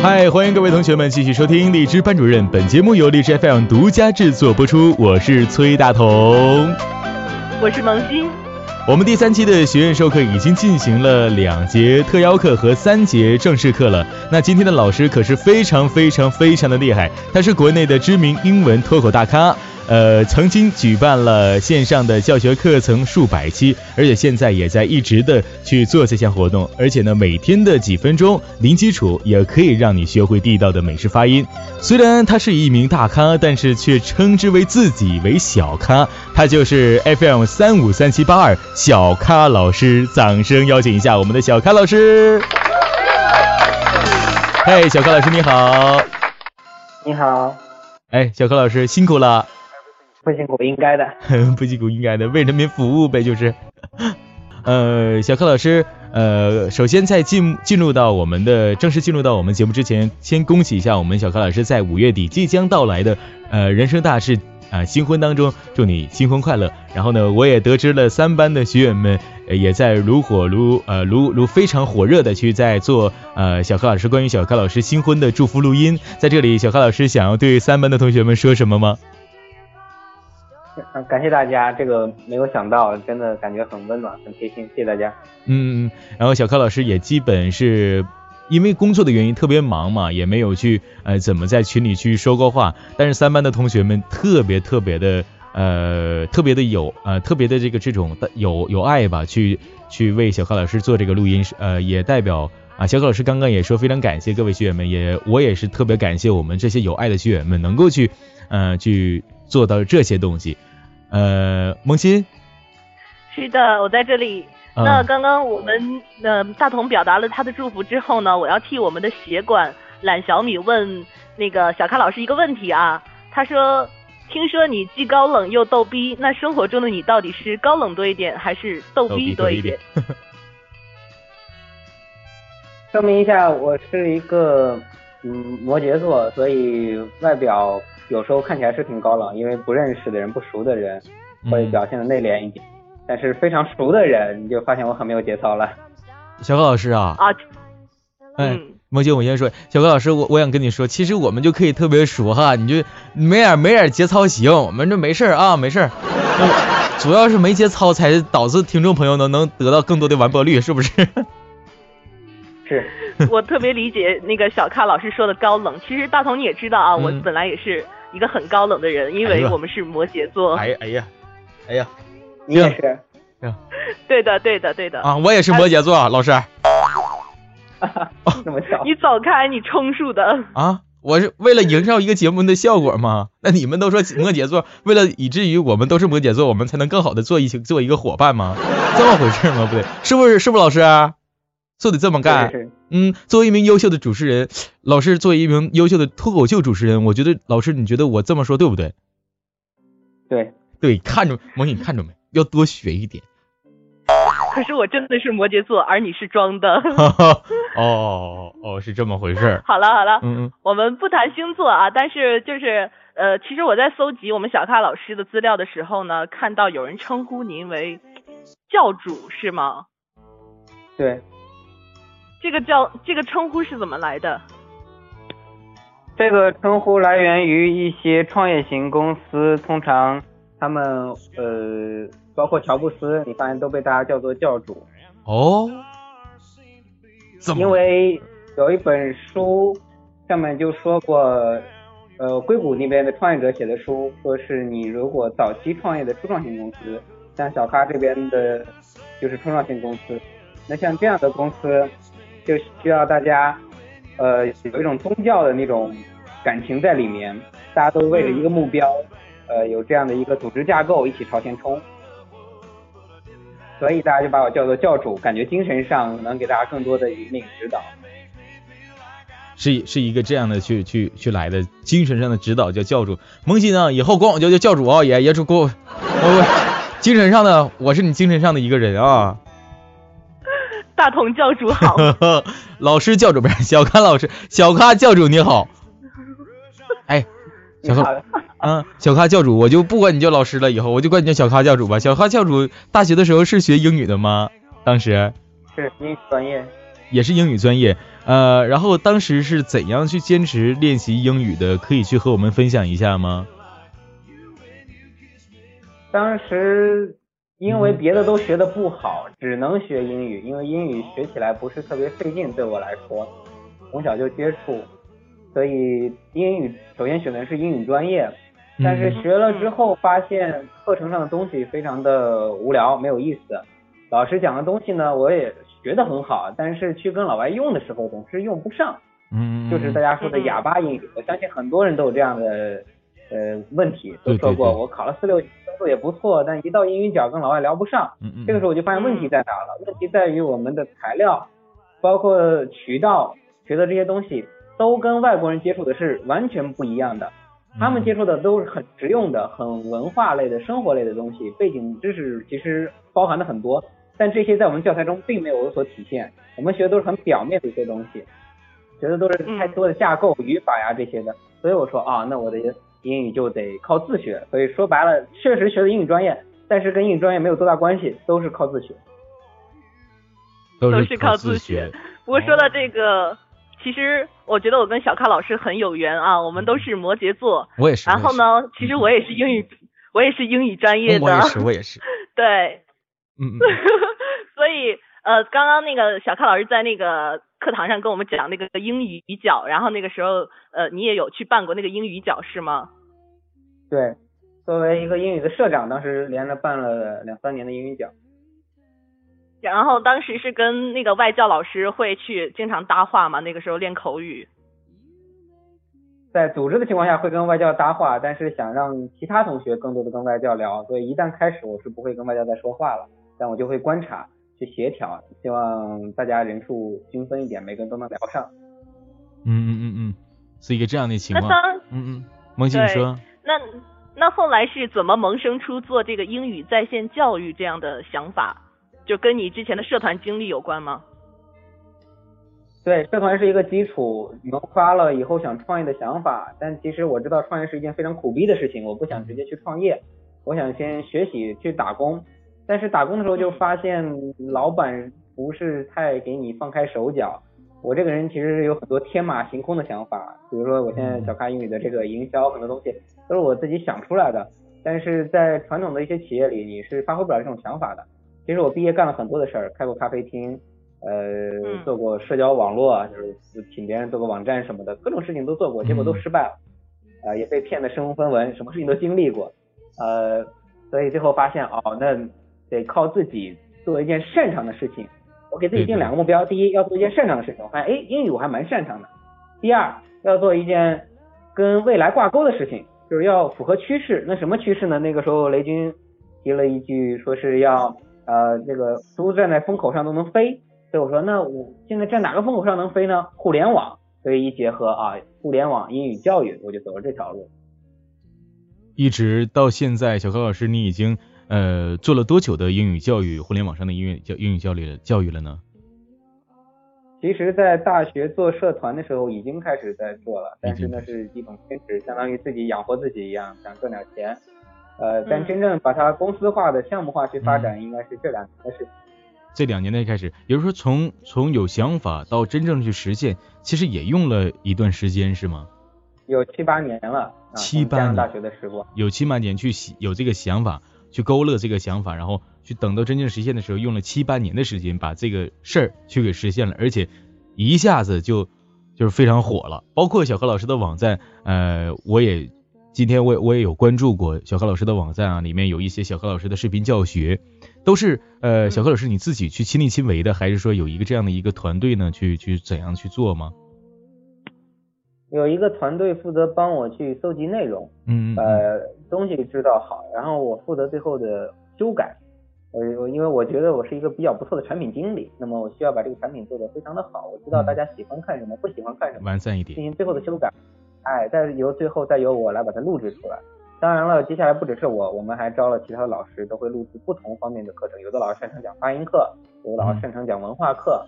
嗨，欢迎各位同学们继续收听荔枝班主任。本节目由荔枝 FM 独家制作播出，我是崔大同，我是萌新。我们第三期的学院授课已经进行了两节特邀课和三节正式课了。那今天的老师可是非常非常非常的厉害，他是国内的知名英文脱口大咖。呃，曾经举办了线上的教学课程数百期，而且现在也在一直的去做这项活动，而且呢，每天的几分钟零基础也可以让你学会地道的美式发音。虽然他是一名大咖，但是却称之为自己为小咖，他就是 FM 三五三七八二小咖老师，掌声邀请一下我们的小咖老师。嘿，小咖老师你好。你好。哎，小咖老师辛苦了。不辛苦，应该的。不辛苦，应该的，为人民服务呗，就是。呃，小柯老师，呃，首先在进进入到我们的正式进入到我们节目之前，先恭喜一下我们小柯老师在五月底即将到来的呃人生大事啊新婚当中，祝你新婚快乐。然后呢，我也得知了三班的学员们也在如火如呃如如非常火热的去在做呃小柯老师关于小柯老师新婚的祝福录音。在这里，小柯老师想要对三班的同学们说什么吗？感谢大家，这个没有想到，真的感觉很温暖，很贴心，谢谢大家。嗯，然后小柯老师也基本是因为工作的原因特别忙嘛，也没有去呃怎么在群里去说过话。但是三班的同学们特别特别的呃特别的有呃特别的这个这种有有爱吧，去去为小柯老师做这个录音，呃也代表啊小柯老师刚刚也说非常感谢各位学员们，也我也是特别感谢我们这些有爱的学员们能够去呃去做到这些东西。呃，萌新，是的，我在这里。那刚刚我们呃大同表达了他的祝福之后呢，我要替我们的协管懒小米问那个小咖老师一个问题啊。他说，听说你既高冷又逗逼，那生活中的你到底是高冷多一点，还是逗逼多一点？说明一下，我是一个嗯摩羯座，所以外表。有时候看起来是挺高冷，因为不认识的人、不熟的人会表现的内敛一点，但是非常熟的人，你就发现我很没有节操了。小何老师啊，啊，哎，梦姐，我先说，小何老师，我我想跟你说，其实我们就可以特别熟哈，你就没点没点节操行，我们这没事啊，没事，主要是没节操才导致听众朋友能能得到更多的完播率，是不是？是。我特别理解那个小咖老师说的高冷，其实大同你也知道啊，我本来也是。一个很高冷的人，因为我们是摩羯座。哎哎呀，哎呀，你也是。对的，对的，对的。啊，我也是摩羯座，老师。那么巧。你走开，你充数的。啊，我是为了营造一个节目的效果吗？那你们都说摩羯座，为了以至于我们都是摩羯座，我们才能更好的做一起做一个伙伴吗？这么回事吗？不对，是不是？是不是老师？就得这么干。嗯，作为一名优秀的主持人，老师作为一名优秀的脱口秀主持人，我觉得老师，你觉得我这么说对不对？对对，看着萌，你看着没？要多学一点。可是我真的是摩羯座，而你是装的。哦哦，是这么回事。好了好了，嗯嗯，我们不谈星座啊，但是就是呃，其实我在搜集我们小咖老师的资料的时候呢，看到有人称呼您为教主，是吗？对。这个叫这个称呼是怎么来的？这个称呼来源于一些创业型公司，通常他们呃，包括乔布斯，你发现都被大家叫做教主。哦。因为有一本书上面就说过，呃，硅谷那边的创业者写的书，说是你如果早期创业的初创型公司，像小咖这边的，就是初创型公司，那像这样的公司。就需要大家，呃，有一种宗教的那种感情在里面，大家都为了一个目标，呃，有这样的一个组织架构，一起朝前冲，所以大家就把我叫做教主，感觉精神上能给大家更多的引领指导，是是一个这样的去去去来的精神上的指导叫教主，萌新啊，以后管我叫叫教主啊，也也主过我，精神上的我是你精神上的一个人啊。大同教主好，老师教主不是小咖老师，小咖教主你好。哎，小咖，嗯，小咖教主，我就不管你叫老师了，以后我就管你叫小咖教主吧。小咖教主大学的时候是学英语的吗？当时是英语专业。也是英语专业，呃，然后当时是怎样去坚持练习英语的？可以去和我们分享一下吗？当时因为别的都学的不好，只能学英语，因为英语学起来不是特别费劲，对我来说，从小就接触，所以英语首先选的是英语专业，但是学了之后发现课程上的东西非常的无聊，没有意思，老师讲的东西呢，我也。学得很好，但是去跟老外用的时候总是用不上，嗯，就是大家说的哑巴英语。我相信很多人都有这样的呃问题，都说过我考了四六级，分数也不错，但一到英语角跟老外聊不上。嗯嗯，这个时候我就发现问题在哪了？问题在于我们的材料，包括渠道学的这些东西，都跟外国人接触的是完全不一样的。他们接触的都是很实用的、很文化类的、生活类的东西，背景知识其实包含的很多。但这些在我们教材中并没有有所体现，我们学的都是很表面的一些东西，学的都是太多的架构、语法呀这些的。所以我说啊，那我的英语就得靠自学。所以说白了，确实学的英语专业，但是跟英语专业没有多大关系，都是靠自学。都是靠自学。不过说到这个，其实我觉得我跟小咖老师很有缘啊，我们都是摩羯座。我也是。然后呢，其实我也是英语，我也是英语专业的。我也是，我也是。对。嗯嗯，所以呃，刚刚那个小咖老师在那个课堂上跟我们讲那个英语角，然后那个时候呃，你也有去办过那个英语角是吗？对，作为一个英语的社长，当时连着办了两三年的英语角。然后当时是跟那个外教老师会去经常搭话嘛，那个时候练口语。在组织的情况下会跟外教搭话，但是想让其他同学更多的跟外教聊，所以一旦开始我是不会跟外教再说话了。但我就会观察，去协调，希望大家人数均分一点，每个人都能聊上。嗯嗯嗯嗯，是一个这样的情况。嗯嗯，萌姐说。那那后来是怎么萌生出做这个英语在线教育这样的想法？就跟你之前的社团经历有关吗？对，社团是一个基础，萌发了以后想创业的想法。但其实我知道创业是一件非常苦逼的事情，我不想直接去创业，我想先学习去打工。但是打工的时候就发现老板不是太给你放开手脚。我这个人其实有很多天马行空的想法，比如说我现在小咖英语的这个营销很多东西都是我自己想出来的。但是在传统的一些企业里，你是发挥不了这种想法的。其实我毕业干了很多的事儿，开过咖啡厅，呃，做过社交网络，就是请别人做个网站什么的，各种事情都做过，结果都失败了，啊，也被骗得身无分文，什么事情都经历过，呃，所以最后发现哦，那。得靠自己做一件擅长的事情。我给自己定两个目标：第一，要做一件擅长的事情。我发现，哎，英语我还蛮擅长的。第二，要做一件跟未来挂钩的事情，就是要符合趋势。那什么趋势呢？那个时候雷军提了一句，说是要呃，这个都站在风口上都能飞。所以我说，那我现在站哪个风口上能飞呢？互联网。所以一结合啊，互联网英语教育，我就走了这条路。一直到现在，小高老师，你已经。呃，做了多久的英语教育，互联网上的英语教英语教育教育了呢？其实，在大学做社团的时候，已经开始在做了，但是那是一种兼职，相当于自己养活自己一样，想赚点钱。呃，但真正把它公司化的项目化去发展，应该是这两年的事。这两年内开始，也就是说，从从有想法到真正去实现，其实也用了一段时间，是吗？有七八年了，七八年大学的时光，有七八年去有这个想法。去勾勒这个想法，然后去等到真正实现的时候，用了七八年的时间把这个事儿去给实现了，而且一下子就就是非常火了。包括小何老师的网站，呃，我也今天我也我也有关注过小何老师的网站啊，里面有一些小何老师的视频教学，都是呃小何老师你自己去亲力亲为的，还是说有一个这样的一个团队呢，去去怎样去做吗？有一个团队负责帮我去搜集内容，嗯，呃，东西制造好，然后我负责最后的修改。我我因为我觉得我是一个比较不错的产品经理，那么我需要把这个产品做得非常的好，我知道大家喜欢看什么，不喜欢看什么，完善一点，进行最后的修改。哎，再由最后再由我来把它录制出来。当然了，接下来不只是我，我们还招了其他的老师，都会录制不同方面的课程。有的老师擅长讲发音课，有的老师擅长讲文化课。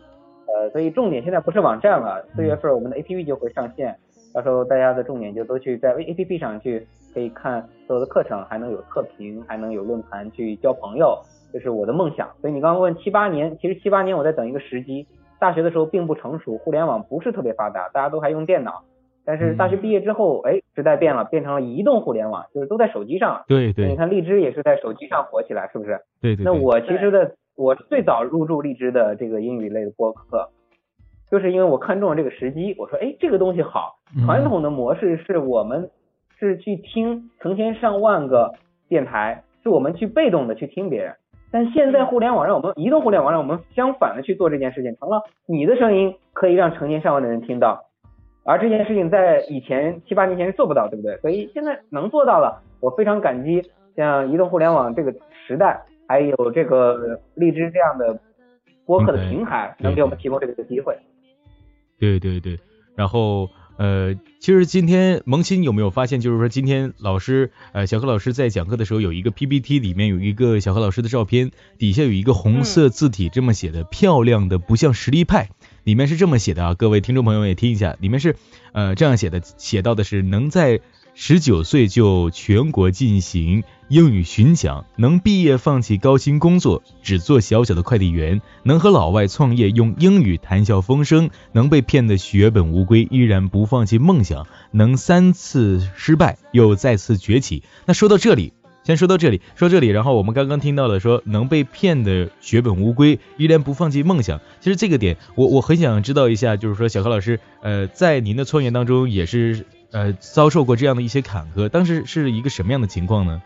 呃，所以重点现在不是网站了，四月份我们的 APP 就会上线。到时候大家的重点就都去在 A P P 上去可以看所有的课程，还能有测评，还能有论坛去交朋友，这是我的梦想。所以你刚刚问七八年，其实七八年我在等一个时机，大学的时候并不成熟，互联网不是特别发达，大家都还用电脑。但是大学毕业之后，哎，时代变了，变成了移动互联网，就是都在手机上。对对。你看荔枝也是在手机上火起来，是不是？对对。那我其实的，我最早入驻荔枝的这个英语类的播客，就是因为我看中了这个时机，我说，哎，这个东西好。传统的模式是我们是去听成千上万个电台，是我们去被动的去听别人。但现在互联网让我们移动互联网让我们相反的去做这件事情，成了你的声音可以让成千上万的人听到。而这件事情在以前七八年前是做不到，对不对？所以现在能做到了，我非常感激像移动互联网这个时代，还有这个荔枝这样的播客的平台，能给我们提供这个机会。对对对，然后呃，其实今天萌新有没有发现，就是说今天老师呃小何老师在讲课的时候，有一个 PPT 里面有一个小何老师的照片，底下有一个红色字体这么写的，漂亮的不像实力派。里面是这么写的啊，各位听众朋友也听一下，里面是呃这样写的，写到的是能在十九岁就全国进行英语巡讲，能毕业放弃高薪工作，只做小小的快递员，能和老外创业用英语谈笑风生，能被骗得血本无归依然不放弃梦想，能三次失败又再次崛起。那说到这里。先说到这里，说这里，然后我们刚刚听到了说能被骗的血本无归，依然不放弃梦想。其实这个点，我我很想知道一下，就是说小何老师，呃，在您的创业当中也是呃遭受过这样的一些坎坷，当时是一个什么样的情况呢？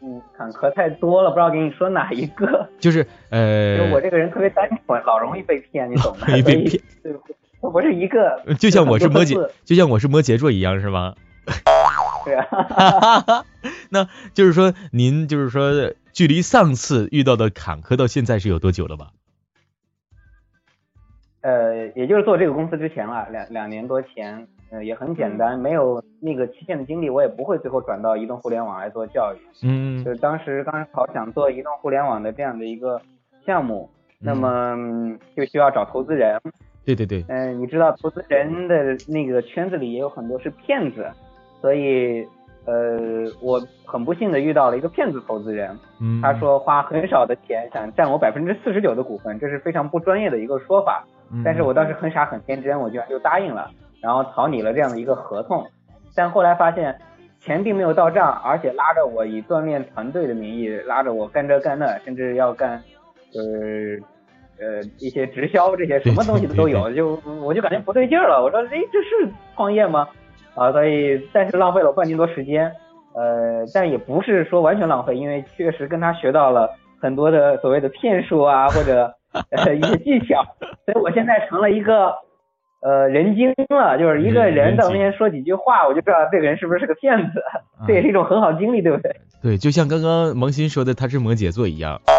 嗯，坎坷太多了，不知道给你说哪一个。就是呃，我这个人特别单纯，老容易被骗，你懂吗？容易被骗，对，不是一个。就像我是摩羯，就像我是摩羯座一样，是吗？对啊，那就是说，您就是说，距离上次遇到的坎坷到现在是有多久了吧？呃，也就是做这个公司之前了，两两年多前，呃，也很简单，没有那个期限的经历，我也不会最后转到移动互联网来做教育。嗯，就是当时刚好想做移动互联网的这样的一个项目，那么就需要找投资人。对对对。嗯，你知道投资人的那个圈子里也有很多是骗子。所以，呃，我很不幸的遇到了一个骗子投资人，他说花很少的钱想占我百分之四十九的股份，这是非常不专业的一个说法。但是我当时很傻很天真，我居然就答应了，然后草拟了这样的一个合同。但后来发现钱并没有到账，而且拉着我以锻炼团队的名义拉着我干这干那，甚至要干，就是呃一些直销这些什么东西的都有，就我就感觉不对劲了。我说，哎，这是创业吗？啊，所以但是浪费了我半年多时间，呃，但也不是说完全浪费，因为确实跟他学到了很多的所谓的骗术啊，或者呃一些技巧，所以我现在成了一个呃人精了，就是一个人在我面前说几句话，我就知道这个人是不是是个骗子，这也是一种很好经历，对不对？对，就像刚刚萌新说的，他是摩羯座一样。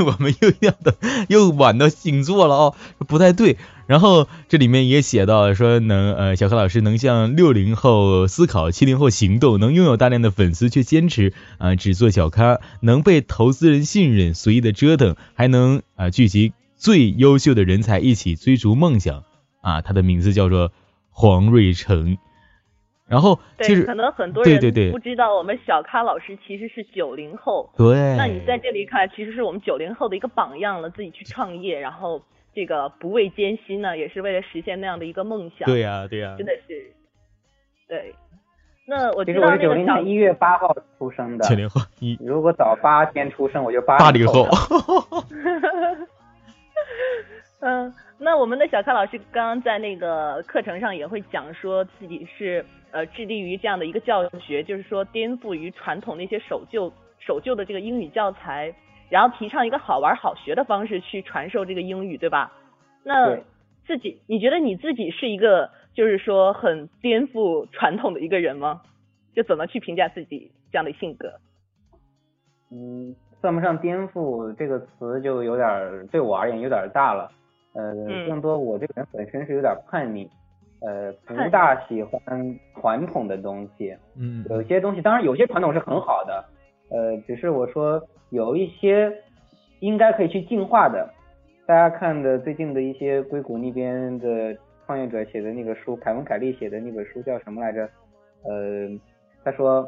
我们又要的又晚到星座了哦，不太对。然后这里面也写到说，能呃小何老师能像六零后思考，七零后行动，能拥有大量的粉丝却坚持啊只做小咖，能被投资人信任，随意的折腾，还能啊聚集最优秀的人才一起追逐梦想啊。他的名字叫做黄瑞成。然后其实可能很多人对对对不知道我们小咖老师其实是九零后，对，那你在这里看，其实是我们九零后的一个榜样了，自己去创业，然后这个不畏艰辛呢，也是为了实现那样的一个梦想。对呀对呀，真的是，对。那我其实我是九零年一月八号出生的，九零后一，如果早八天出生，我就 八八零后。嗯，那我们的小咖老师刚刚在那个课程上也会讲说自己是。呃，致力于这样的一个教学，就是说颠覆于传统那些守旧、守旧的这个英语教材，然后提倡一个好玩好学的方式去传授这个英语，对吧？那自己，你觉得你自己是一个就是说很颠覆传统的一个人吗？就怎么去评价自己这样的性格？嗯，算不上颠覆这个词就有点对我而言有点大了。呃，更多我这个人本身是有点叛逆。呃，不大喜欢传统的东西，嗯，有些东西，当然有些传统是很好的，呃，只是我说有一些应该可以去进化的。大家看的最近的一些硅谷那边的创业者写的那个书，凯文·凯利写的那本书叫什么来着？呃，他说，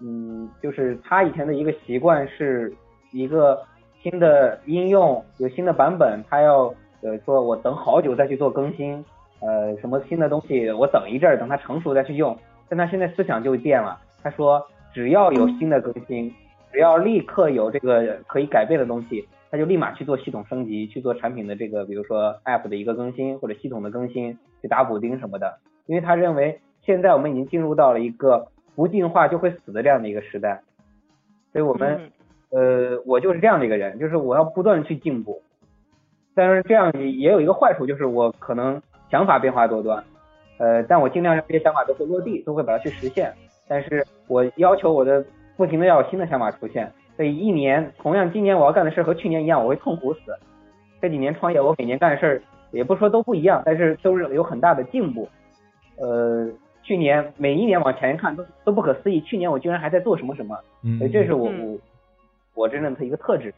嗯，就是他以前的一个习惯是一个新的应用，有新的版本，他要呃说我等好久再去做更新，呃什么新的东西我等一阵儿，等它成熟再去用。但他现在思想就变了，他说只要有新的更新，只要立刻有这个可以改变的东西，他就立马去做系统升级，去做产品的这个比如说 App 的一个更新或者系统的更新，去打补丁什么的。因为他认为现在我们已经进入到了一个不进化就会死的这样的一个时代，所以我们。呃，我就是这样的一个人，就是我要不断去进步，但是这样也有一个坏处，就是我可能想法变化多端，呃，但我尽量让这些想法都会落地，都会把它去实现。但是我要求我的不停的要有新的想法出现，所以一年同样今年我要干的事和去年一样，我会痛苦死。这几年创业，我每年干的事儿也不说都不一样，但是都是有很大的进步。呃，去年每一年往前看都都不可思议，去年我居然还在做什么什么，所以这是我我。我真正的一个特质。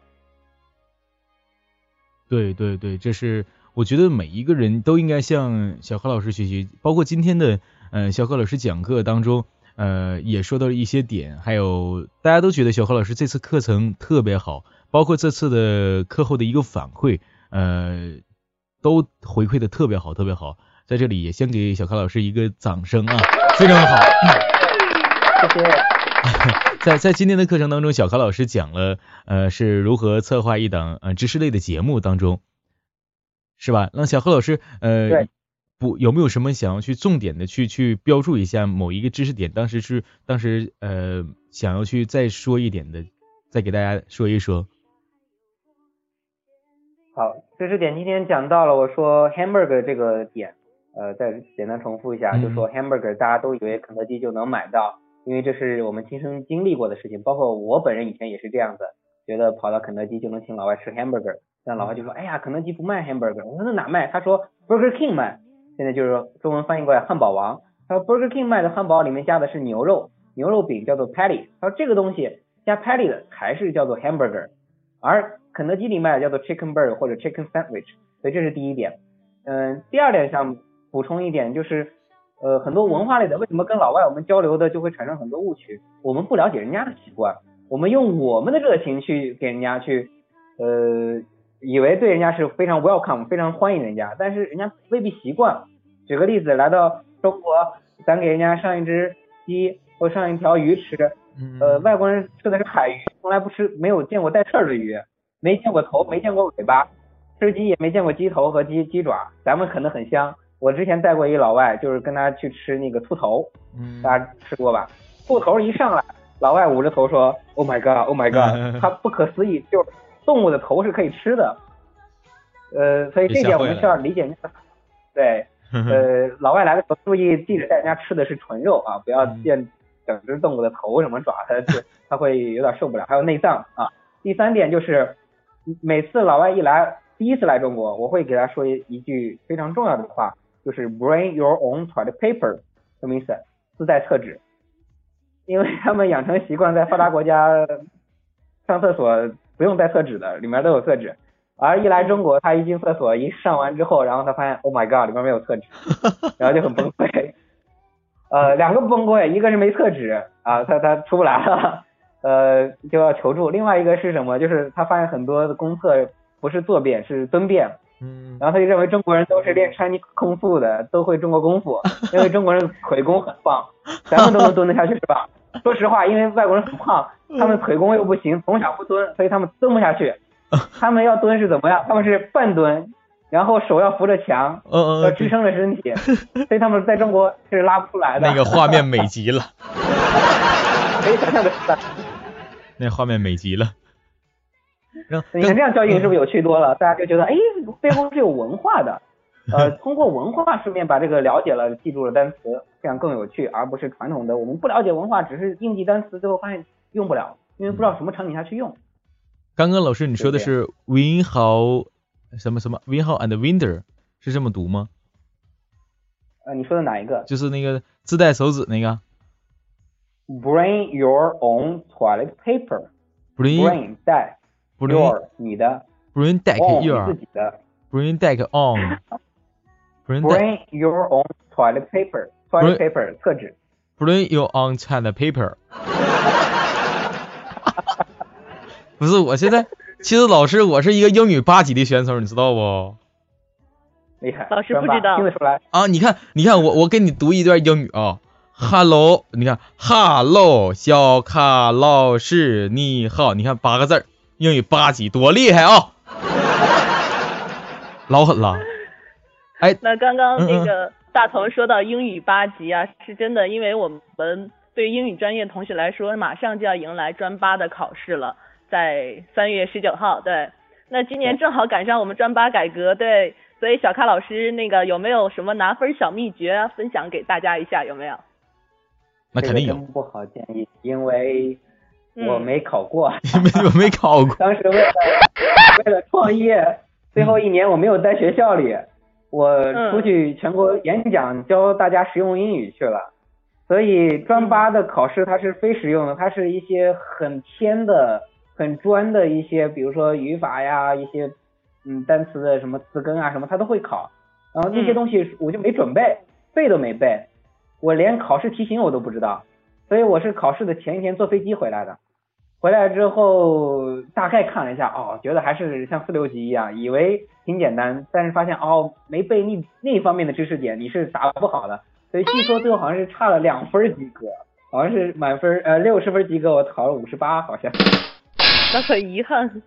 对对对，这是我觉得每一个人都应该向小何老师学习，包括今天的呃小何老师讲课当中，呃也说到了一些点，还有大家都觉得小何老师这次课程特别好，包括这次的课后的一个反馈，呃都回馈的特别好，特别好，在这里也先给小何老师一个掌声啊，非常好，谢谢。在在今天的课程当中，小何老师讲了呃是如何策划一档呃知识类的节目当中，是吧？那小何老师呃不有没有什么想要去重点的去去标注一下某一个知识点？当时是当时呃想要去再说一点的，再给大家说一说。好，知识点今天讲到了，我说 hamburger 这个点，呃再简单重复一下，就说 hamburger 大家都以为肯德基就能买到。因为这是我们亲身经历过的事情，包括我本人以前也是这样子，觉得跑到肯德基就能请老外吃 hamburger，但老外就说，哎呀，肯德基不卖 hamburger，我说那哪卖？他说 Burger King 卖，现在就是中文翻译过来汉堡王，他说 Burger King 卖的汉堡里面加的是牛肉，牛肉饼叫做 patty，他说这个东西加 patty 的还是叫做 hamburger，而肯德基里卖的叫做 chicken burger 或者 chicken sandwich，所以这是第一点。嗯，第二点想补充一点就是。呃，很多文化类的，为什么跟老外我们交流的就会产生很多误区？我们不了解人家的习惯，我们用我们的热情去给人家去，呃，以为对人家是非常 welcome，非常欢迎人家，但是人家未必习惯。举个例子，来到中国，咱给人家上一只鸡或上一条鱼吃，呃，外国人吃的是海鱼，从来不吃，没有见过带刺儿的鱼，没见过头，没见过尾巴，吃鸡也没见过鸡头和鸡鸡爪，咱们可能很香。我之前带过一老外，就是跟他去吃那个兔头，嗯，大家吃过吧？兔头一上来，老外捂着头说：“Oh my god, Oh my god！” 他不可思议，就是动物的头是可以吃的。呃，所以这点我们需要理解。对，呃，老外来的时候注意记着带人家吃的是纯肉啊，不要见整只动物的头什么爪，他是他会有点受不了。还有内脏啊。第三点就是，每次老外一来，第一次来中国，我会给他说一一句非常重要的话。就是 bring your own toilet paper，什么意思？自带厕纸，因为 他们养成习惯，在发达国家上厕所不用带厕纸的，里面都有厕纸。而一来中国，他一进厕所，一上完之后，然后他发现，Oh my god，里面没有厕纸，然后就很崩溃。呃，两个崩溃，一个是没厕纸啊，他他出不来了，呃，就要求助。另外一个是什么？就是他发现很多的公厕不是坐便，是蹲便。嗯，然后他就认为中国人都是练 Chinese 功夫的，都会中国功夫，因为中国人腿功很棒，咱们都能蹲得下去是吧？说实话，因为外国人很胖，他们腿功又不行，从小不蹲，所以他们蹲不下去。他们要蹲是怎么样？他们是半蹲，然后手要扶着墙，要支撑着身体，所以他们在中国是拉不出来的。那个画面美极了，可以想象的。那画面美极了。你看这样教育是不是有趣多了？大家就觉得，哎，背后是有文化的。呃，通过文化顺便把这个了解了，记住了单词，这样更有趣，而不是传统的我们不了解文化，只是硬记单词，最后发现用不了，因为不知道什么场景下去用。刚刚老师你说的是 win how 什么什么 win how and Winder 是这么读吗？呃，你说的哪一个？就是那个自带手指那个。Bring your own toilet paper。Bring 带。Your 你的，Bring deck your 自己的，Bring deck on。Bring your own toilet paper。toilet paper 厕纸。Bring your own toilet paper。不是，我现在 其实老师，我是一个英语八级的选手，你知道不？厉害，老师不知道，听得出来啊！你看，你看，我我给你读一段英语啊，Hello，你看，Hello，小卡老师你好，你看八个字英语八级多厉害啊！老狠了。哎，那刚刚那个大头说到英语八级啊，是真的，因为我们对英语专业同学来说，马上就要迎来专八的考试了，在三月十九号，对，那今年正好赶上我们专八改革，对。所以小咖老师，那个有没有什么拿分小秘诀分享给大家一下？有没有？那肯定有。不好建议，因为我没考过。我没考过。当时为了为了创业，最后一年我没有在学校里，我出去全国演讲，教大家实用英语去了。所以专八的考试它是非实用的，它是一些很偏的、很专的一些，比如说语法呀一些。嗯，单词的什么词根啊，什么它都会考，然后那些东西我就没准备，背都没背，我连考试题型我都不知道，所以我是考试的前一天坐飞机回来的，回来之后大概看了一下，哦，觉得还是像四六级一样，以为挺简单，但是发现哦，没背那那方面的知识点，你是答不好的，所以据说最后好像是差了两分及格，好像是满分呃六十分及格，我考了五十八，好像，那很遗憾。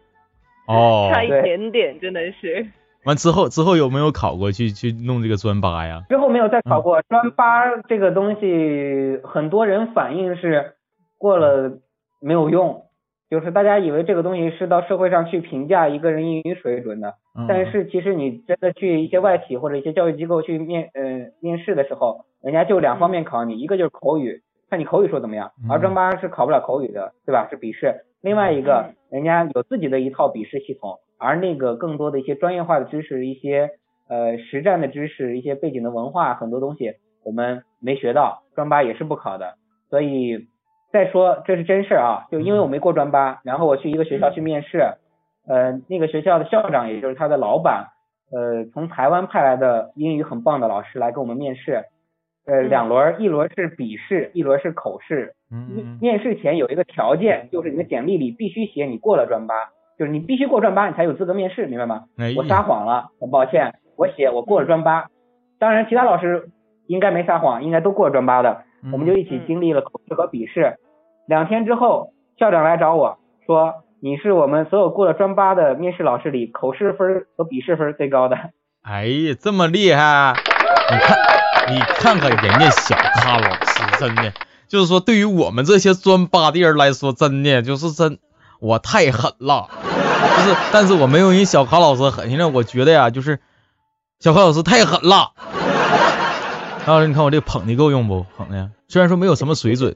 哦，差一点点，真的是。完之后，之后有没有考过去去弄这个专八呀？之后没有再考过专八这个东西，很多人反映是过了没有用，就是大家以为这个东西是到社会上去评价一个人英语水准的，但是其实你真的去一些外企或者一些教育机构去面呃面试的时候，人家就两方面考你，一个就是口语，看你口语说怎么样，而专八是考不了口语的，对吧？是笔试。另外一个人家有自己的一套笔试系统，而那个更多的一些专业化的知识、一些呃实战的知识、一些背景的文化，很多东西我们没学到，专八也是不考的。所以再说这是真事儿啊，就因为我没过专八，然后我去一个学校去面试，呃，那个学校的校长也就是他的老板，呃，从台湾派来的英语很棒的老师来跟我们面试。呃，两轮，一轮是笔试，一轮是口试。嗯。面试前有一个条件，就是你的简历里必须写你过了专八，就是你必须过专八，你才有资格面试，明白吗？我撒谎了，很抱歉，我写我过了专八。当然，其他老师应该没撒谎，应该都过了专八的。我们就一起经历了口试和笔试。两天之后，校长来找我说，你是我们所有过了专八的面试老师里口试分和笔试分最高的。哎呀，这么厉害！你看。你看看人家小咖老师，真的就是说，对于我们这些专八的人来说，真的就是真，我太狠了。就是，但是我没有人小咖老师狠。现在我觉得呀，就是小咖老师太狠了。老师，你看我这捧的够用不？捧的，虽然说没有什么水准，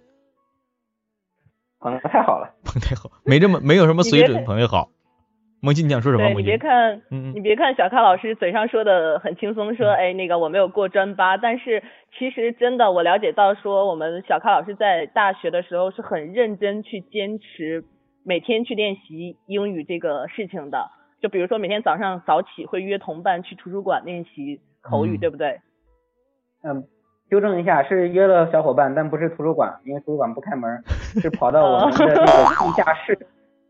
捧的太好了，捧太好，没这么没有什么 水准，捧的好。孟静，你想说什么？你别看，你别看小咖老师嘴上说的很轻松，说哎那个我没有过专八，但是其实真的我了解到说我们小咖老师在大学的时候是很认真去坚持每天去练习英语这个事情的。就比如说每天早上早起会约同伴去图书馆练习口语，对不对？嗯，纠正一下，是约了小伙伴，但不是图书馆，因为图书馆不开门，是跑到我们的那个地下室。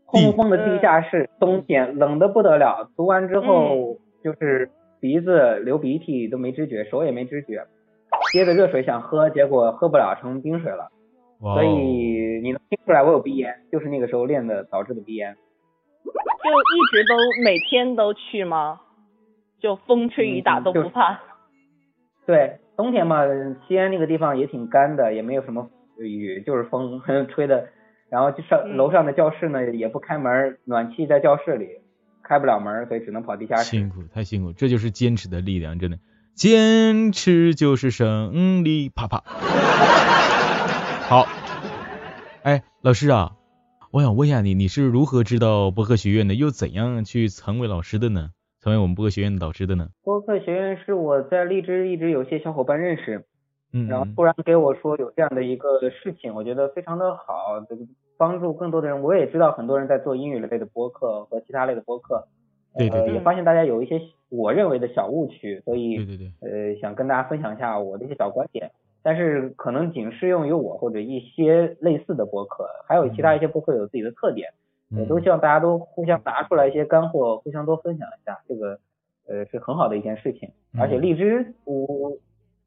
通风的地下室，冬天冷的不得了。读完之后就是鼻子流鼻涕都没知觉，手也没知觉，接着热水想喝，结果喝不了，成冰水了。所以你能听出来我有鼻炎，就是那个时候练的导致的鼻炎。就一直都每天都去吗？就风吹雨打都不怕？对，冬天嘛，西安那个地方也挺干的，也没有什么雨，就是风 吹的。然后就上楼上的教室呢，也不开门，暖气在教室里，开不了门，所以只能跑地下室。辛苦，太辛苦，这就是坚持的力量，真的，坚持就是胜利，啪啪。好，哎，老师啊，我想问一下你，你是如何知道博客学院的，又怎样去成为老师的呢？成为我们播客学院的导师的呢？播客学院是我在荔枝一直有些小伙伴认识。嗯，然后突然给我说有这样的一个事情，我觉得非常的好，这个帮助更多的人。我也知道很多人在做英语类的播客和其他类的播客，对对对，也发现大家有一些我认为的小误区，所以对对对，呃，想跟大家分享一下我的一些小观点。但是可能仅适用于我或者一些类似的播客，还有其他一些播客有自己的特点。也都希望大家都互相拿出来一些干货，互相多分享一下，这个呃是很好的一件事情。而且荔枝，我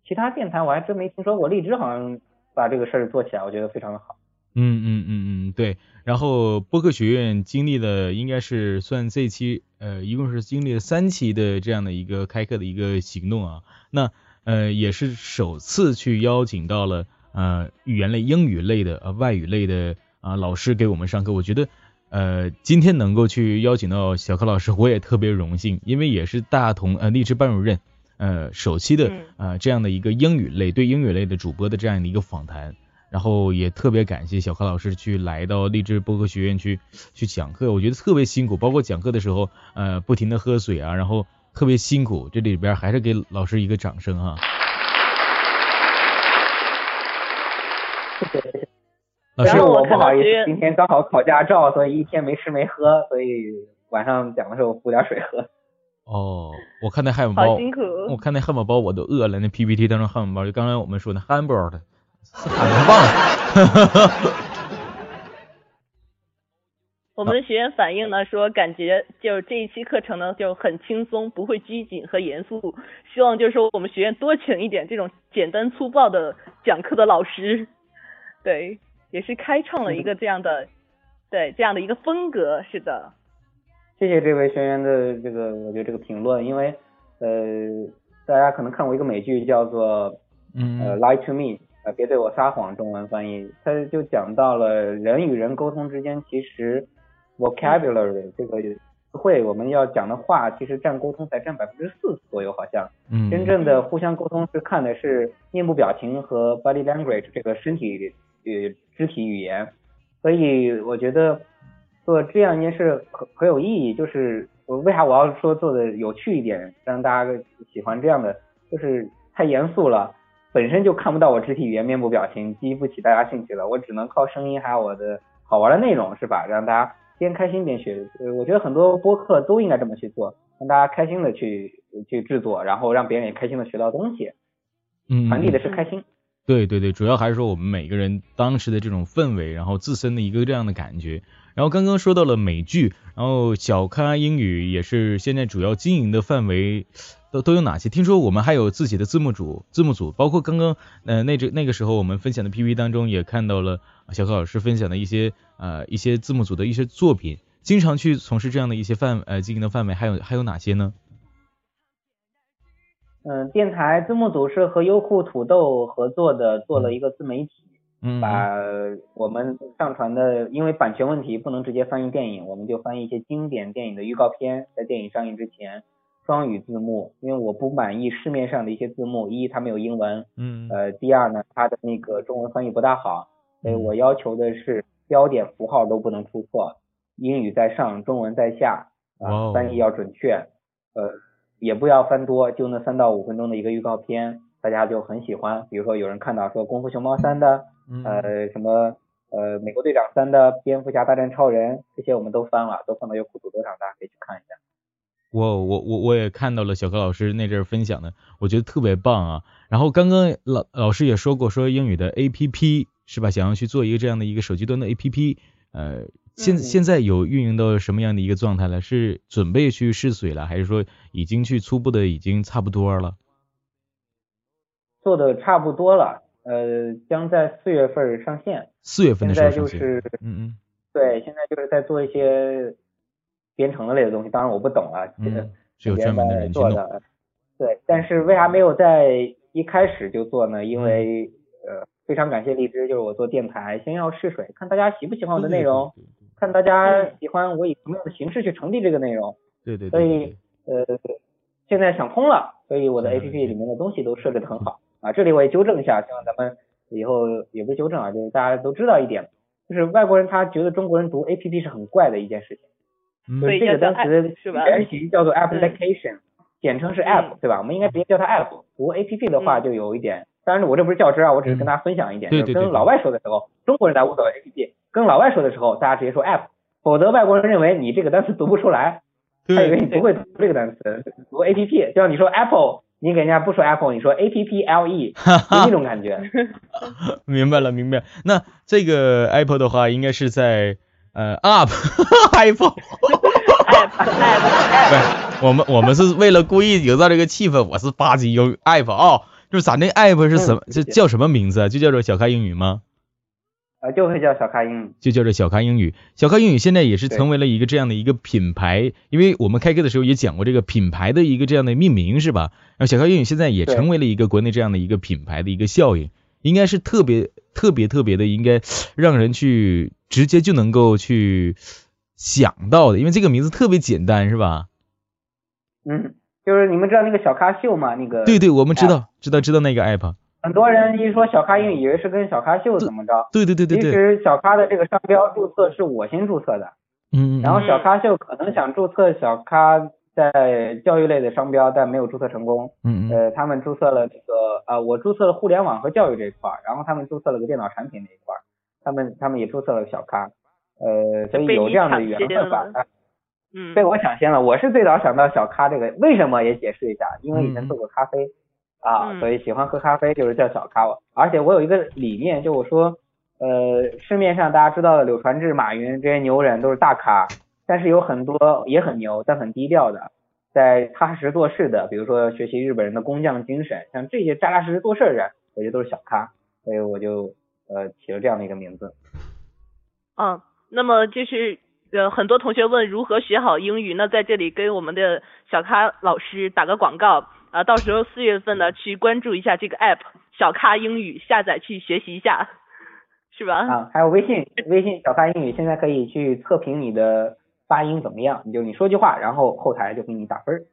其他电台我还真没听说过，荔枝好像把这个事儿做起来，我觉得非常的好。嗯嗯嗯嗯，对。然后播客学院经历了，应该是算这期呃，一共是经历了三期的这样的一个开课的一个行动啊。那呃也是首次去邀请到了呃语言类、英语类的呃外语类的啊老师给我们上课。我觉得呃今天能够去邀请到小柯老师，我也特别荣幸，因为也是大同呃励志班主任呃首期的呃这样的一个英语类对英语类的主播的这样的一个访谈。然后也特别感谢小柯老师去来到励志播客学院去去讲课，我觉得特别辛苦，包括讲课的时候呃不停的喝水啊，然后特别辛苦，这里边还是给老师一个掌声哈。谢谢。老师我不好意思，今天刚好考驾照，所以一天没吃没喝，所以晚上讲的时候补点水喝。哦，我看那汉堡包，好辛苦。我看那汉堡包我都饿了，那 PPT 当中汉堡包就刚才我们说的 hamburger。喊的棒！我们的学员反映呢，说感觉就是这一期课程呢就很轻松，不会拘谨和严肃。希望就是说我们学院多请一点这种简单粗暴的讲课的老师。对，也是开创了一个这样的，对这样的一个风格。是的。谢谢这位学员的这个，我觉得这个评论，因为呃，大家可能看过一个美剧叫做嗯呃 Lie to Me。呃，别对我撒谎，中文翻译，他就讲到了人与人沟通之间，其实 vocabulary 这个词汇，我们要讲的话，其实占沟通才占百分之四左右，好像。嗯。真正的互相沟通是看的是面部表情和 body language 这个身体呃肢体语言，所以我觉得做这样一件事很很有意义，就是我为啥我要说做的有趣一点，让大家喜欢这样的，就是太严肃了。本身就看不到我肢体语言、面部表情，激不起大家兴趣了。我只能靠声音，还有我的好玩的内容，是吧？让大家边开心边学。呃，我觉得很多播客都应该这么去做，让大家开心的去去制作，然后让别人也开心的学到东西。嗯，传递的是开心。对对对，主要还是说我们每个人当时的这种氛围，然后自身的一个这样的感觉。然后刚刚说到了美剧，然后小咖英语也是现在主要经营的范围。都都有哪些？听说我们还有自己的字幕组，字幕组包括刚刚呃那这那个时候我们分享的 PPT 当中也看到了小何老师分享的一些呃一些字幕组的一些作品，经常去从事这样的一些范呃经营的范围还有还有哪些呢？嗯，电台字幕组是和优酷土豆合作的，做了一个自媒体，嗯，把我们上传的因为版权问题不能直接翻译电影，我们就翻译一些经典电影的预告片，在电影上映之前。双语字幕，因为我不满意市面上的一些字幕，一它没有英文，嗯，呃，第二呢，它的那个中文翻译不大好，所以我要求的是标点符号都不能出错，英语在上，中文在下，啊，翻译要准确，呃，也不要翻多，就那三到五分钟的一个预告片，大家就很喜欢。比如说有人看到说功夫熊猫三的，呃，什么呃美国队长三的，蝙蝠侠大战超人，这些我们都翻了，都放到优酷土豆上，大家可以去看一下。我我我我也看到了小柯老师那阵分享的，我觉得特别棒啊。然后刚刚老老师也说过，说英语的 A P P 是吧？想要去做一个这样的一个手机端的 A P P，呃，现现在有运营到什么样的一个状态了？是准备去试水了，还是说已经去初步的已经差不多了？做的差不多了，呃，将在四月份上线。四月份的时候上线。现在就是，嗯嗯，对，现在就是在做一些。编程的类的东西，当然我不懂啊，是有专门的人做的。对，但是为啥没有在一开始就做呢？因为呃，非常感谢荔枝，就是我做电台，先要试水，看大家喜不喜欢我的内容，看大家喜欢我以什么样的形式去传递这个内容。对对。所以呃，现在想通了，所以我的 APP 里面的东西都设置的很好啊。这里我也纠正一下，希望咱们以后也不纠正啊，就是大家都知道一点，就是外国人他觉得中国人读 APP 是很怪的一件事情。所以这个单词原型叫做 application，简称是 app，对吧？我们应该直接叫它 app。读 app 的话就有一点，当然我这不是较真啊，我只是跟大家分享一点，就是跟老外说的时候，中国人来无所谓 app，跟老外说的时候，大家直接说 app，否则外国人认为你这个单词读不出来，他以为你不会读这个单词，读 app，就像你说 apple，你给人家不说 apple，你说 apple，就那种感觉。明白了，明白。那这个 apple 的话，应该是在。呃，up，iPhone。对，我们我们是为了故意营造这个气氛，我是八级英 app 啊，就是咱那 app 是什么？这叫什么名字？就叫做小咖英语吗？啊，就会叫小咖英语，就叫做小咖英语。小咖英语现在也是成为了一个这样的一个品牌，因为我们开课的时候也讲过这个品牌的一个这样的命名是吧？然后小咖英语现在也成为了一个国内这样的一个品牌的一个效应，应该是特别特别特别的，应该让人去直接就能够去想到的，因为这个名字特别简单是吧？嗯，就是你们知道那个小咖秀吗？那个对对，我们知道知道知道那个 app。很多人一说小咖英语，以为是跟小咖秀怎么着？对对对对对。其实小咖的这个商标注册是我先注册的。嗯。然后小咖秀可能想注册小咖在教育类的商标，但没有注册成功。嗯嗯。呃，他们注册了这个呃，我注册了互联网和教育这一块，然后他们注册了个电脑产品这一块，他们他们也注册了小咖。呃，所以有这样的缘分吧？嗯。被我抢先了，我是最早想到小咖这个，为什么也解释一下？因为以前做过咖啡。啊，所以喜欢喝咖啡就是叫小咖，而且我有一个理念，就我说，呃，市面上大家知道的柳传志、马云这些牛人都是大咖，但是有很多也很牛，但很低调的，在踏实做事的，比如说学习日本人的工匠精神，像这些扎扎实实做事的人，我觉得都是小咖，所以我就呃起了这样的一个名字。嗯，那么就是呃很多同学问如何学好英语，那在这里跟我们的小咖老师打个广告。啊，到时候四月份呢，去关注一下这个 app 小咖英语，下载去学习一下，是吧？啊，还有微信，微信小咖英语现在可以去测评你的发音怎么样，你就你说句话，然后后台就给你打分，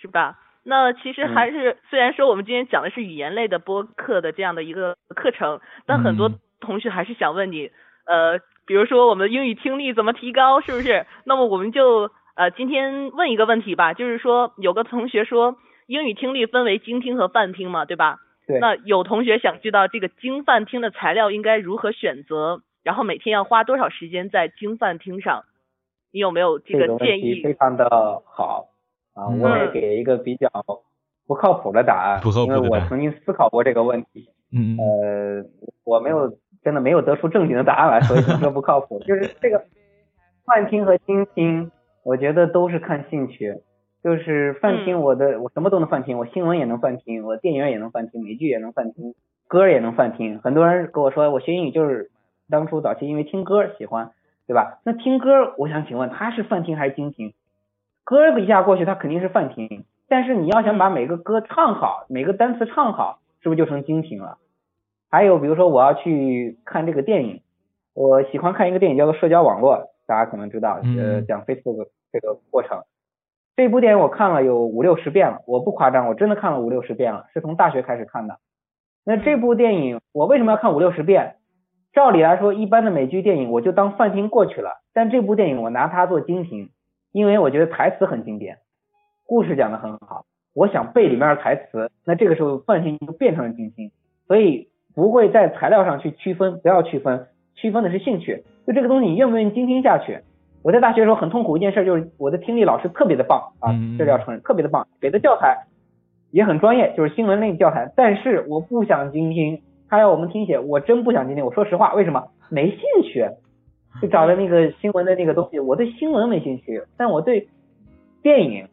是吧？那其实还是虽然说我们今天讲的是语言类的播客的这样的一个课程，但很多同学还是想问你，呃，比如说我们英语听力怎么提高，是不是？那么我们就呃今天问一个问题吧，就是说有个同学说。英语听力分为精听和泛听嘛，对吧？对。那有同学想知道这个精泛听的材料应该如何选择，然后每天要花多少时间在精泛听上？你有没有这个建议？非常的好啊，我也给一个比较不靠谱的答案，因为我曾经思考过这个问题。嗯呃，我没有真的没有得出正经的答案来，所以说不靠谱。就是这个泛听和精听，我觉得都是看兴趣。就是泛听，我的我什么都能泛听，我新闻也能泛听，我电影也能泛听，美剧也能泛听，歌也能泛听。很多人跟我说，我学英语就是当初早期因为听歌喜欢，对吧？那听歌，我想请问他是泛听还是精听？歌一下过去，他肯定是泛听，但是你要想把每个歌唱好，每个单词唱好，是不是就成精听了？还有比如说我要去看这个电影，我喜欢看一个电影叫做《社交网络》，大家可能知道，呃，讲 Facebook 这个过程。这部电影我看了有五六十遍了，我不夸张，我真的看了五六十遍了，是从大学开始看的。那这部电影我为什么要看五六十遍？照理来说，一般的美剧电影我就当泛听过去了，但这部电影我拿它做精听，因为我觉得台词很经典，故事讲得很好，我想背里面的台词，那这个时候泛听就变成了精听，所以不会在材料上去区分，不要区分，区分的是兴趣，就这个东西你愿不愿意精听下去？我在大学的时候很痛苦一件事就是我的听力老师特别的棒啊，这要承认特别的棒，给的教材也很专业，就是新闻类教材。但是我不想精听，他要我们听写，我真不想精听。我说实话，为什么？没兴趣。就找了那个新闻的那个东西，我对新闻没兴趣，但我对电影，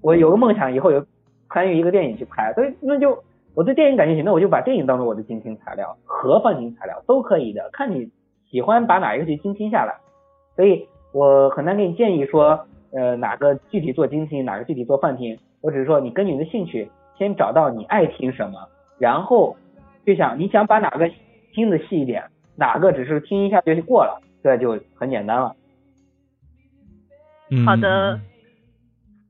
我有个梦想，以后有参与一个电影去拍，所以那就我对电影感兴趣，那我就把电影当做我的精听材料和放听材料都可以的，看你喜欢把哪一个去精听下来，所以。我很难给你建议说，呃，哪个具体做精听，哪个具体做泛听。我只是说，你根据你的兴趣，先找到你爱听什么，然后就想你想把哪个听的细一点，哪个只是听一下就过了，这就很简单了。好的，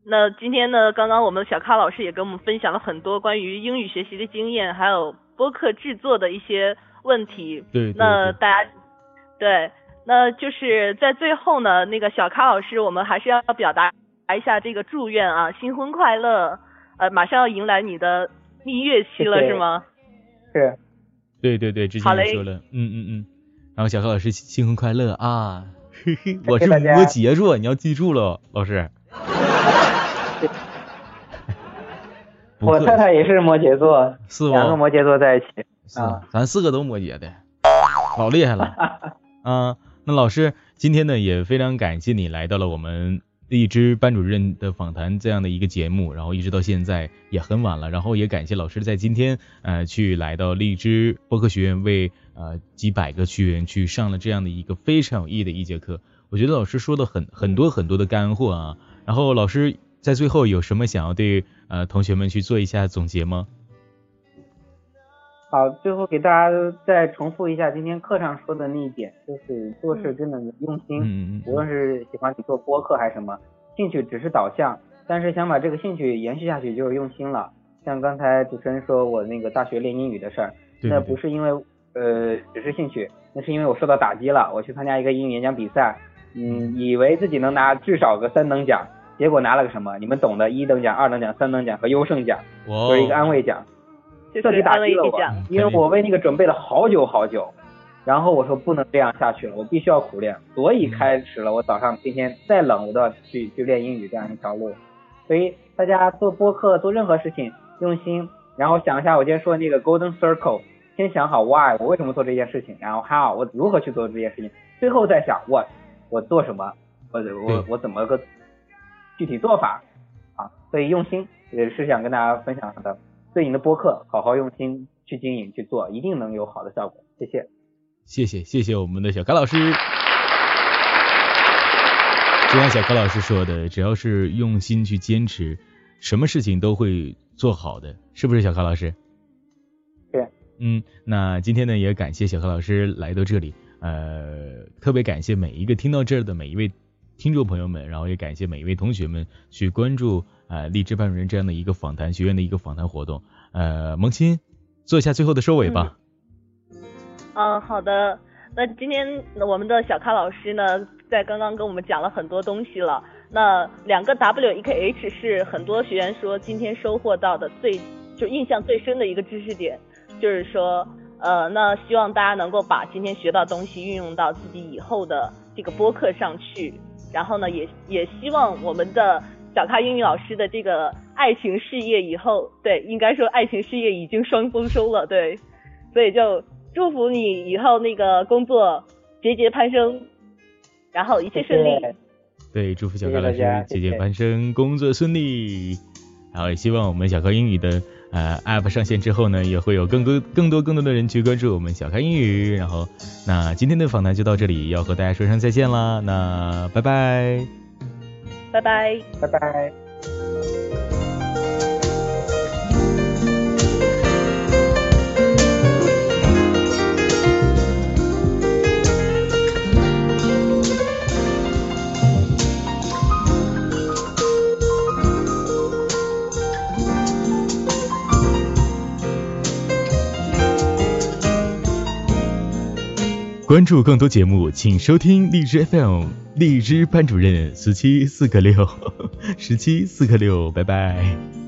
那今天呢，刚刚我们小咖老师也跟我们分享了很多关于英语学习的经验，还有播客制作的一些问题。对，那大家对。那就是在最后呢，那个小咖老师，我们还是要表达一下这个祝愿啊，新婚快乐！呃，马上要迎来你的蜜月期了，是吗？是。对对对，之前也说了，嗯嗯嗯。然后小咖老师新婚快乐啊！嘿嘿，我是摩羯座，你要记住了，老师。我太太也是摩羯座，是两个摩羯座在一起啊，咱四个都摩羯的，老厉害了啊！那老师今天呢也非常感谢你来到了我们荔枝班主任的访谈这样的一个节目，然后一直到现在也很晚了，然后也感谢老师在今天呃去来到荔枝播客学院为呃几百个学员去上了这样的一个非常有意义的一节课。我觉得老师说的很很多很多的干货啊，然后老师在最后有什么想要对呃同学们去做一下总结吗？好，最后给大家再重复一下今天课上说的那一点，就是做事真的用心，无论是喜欢你做播客还是什么，兴趣只是导向，但是想把这个兴趣延续下去就是用心了。像刚才主持人说我那个大学练英语的事儿，那不是因为呃只是兴趣，那是因为我受到打击了。我去参加一个英语演讲比赛，嗯，以为自己能拿至少个三等奖，结果拿了个什么？你们懂的，一等奖、二等奖、三等奖和优胜奖，就是一个安慰奖。彻底打击了我，因为我为那个准备了好久好久，然后我说不能这样下去了，我必须要苦练，所以开始了我早上今天再冷我都要去去练英语这样一条路。所以大家做播客做任何事情用心，然后想一下我今天说的那个 golden circle，先想好 why 我为什么做这件事情，然后 how 我如何去做这件事情，最后再想 what 我做什么，或者我我怎么个具体做法啊？所以用心也是想跟大家分享的。对你的播客好好用心去经营去做，一定能有好的效果。谢谢，谢谢谢谢我们的小咖老师。就像小柯老师说的，只要是用心去坚持，什么事情都会做好的，是不是小柯老师？对。嗯，那今天呢也感谢小柯老师来到这里，呃，特别感谢每一个听到这儿的每一位听众朋友们，然后也感谢每一位同学们去关注。呃，励志班主任这样的一个访谈学院的一个访谈活动，呃，萌新做一下最后的收尾吧。嗯，好的。那今天我们的小咖老师呢，在刚刚跟我们讲了很多东西了。那两个 W E K H 是很多学员说今天收获到的最就印象最深的一个知识点，就是说，呃，那希望大家能够把今天学到东西运用到自己以后的这个播客上去。然后呢，也也希望我们的。小咖英语老师的这个爱情事业以后，对，应该说爱情事业已经双丰收了，对，所以就祝福你以后那个工作节节攀升，然后一切顺利。对，祝福小咖老师节节攀升，工作顺利。然后也希望我们小咖英语的呃 app 上线之后呢，也会有更多更多更多的人去关注我们小咖英语。然后那今天的访谈就到这里，要和大家说声再见啦，那拜拜。拜拜，拜拜。关注更多节目，请收听荔枝 FM 荔枝班主任十七四个六 十七四个六，拜拜。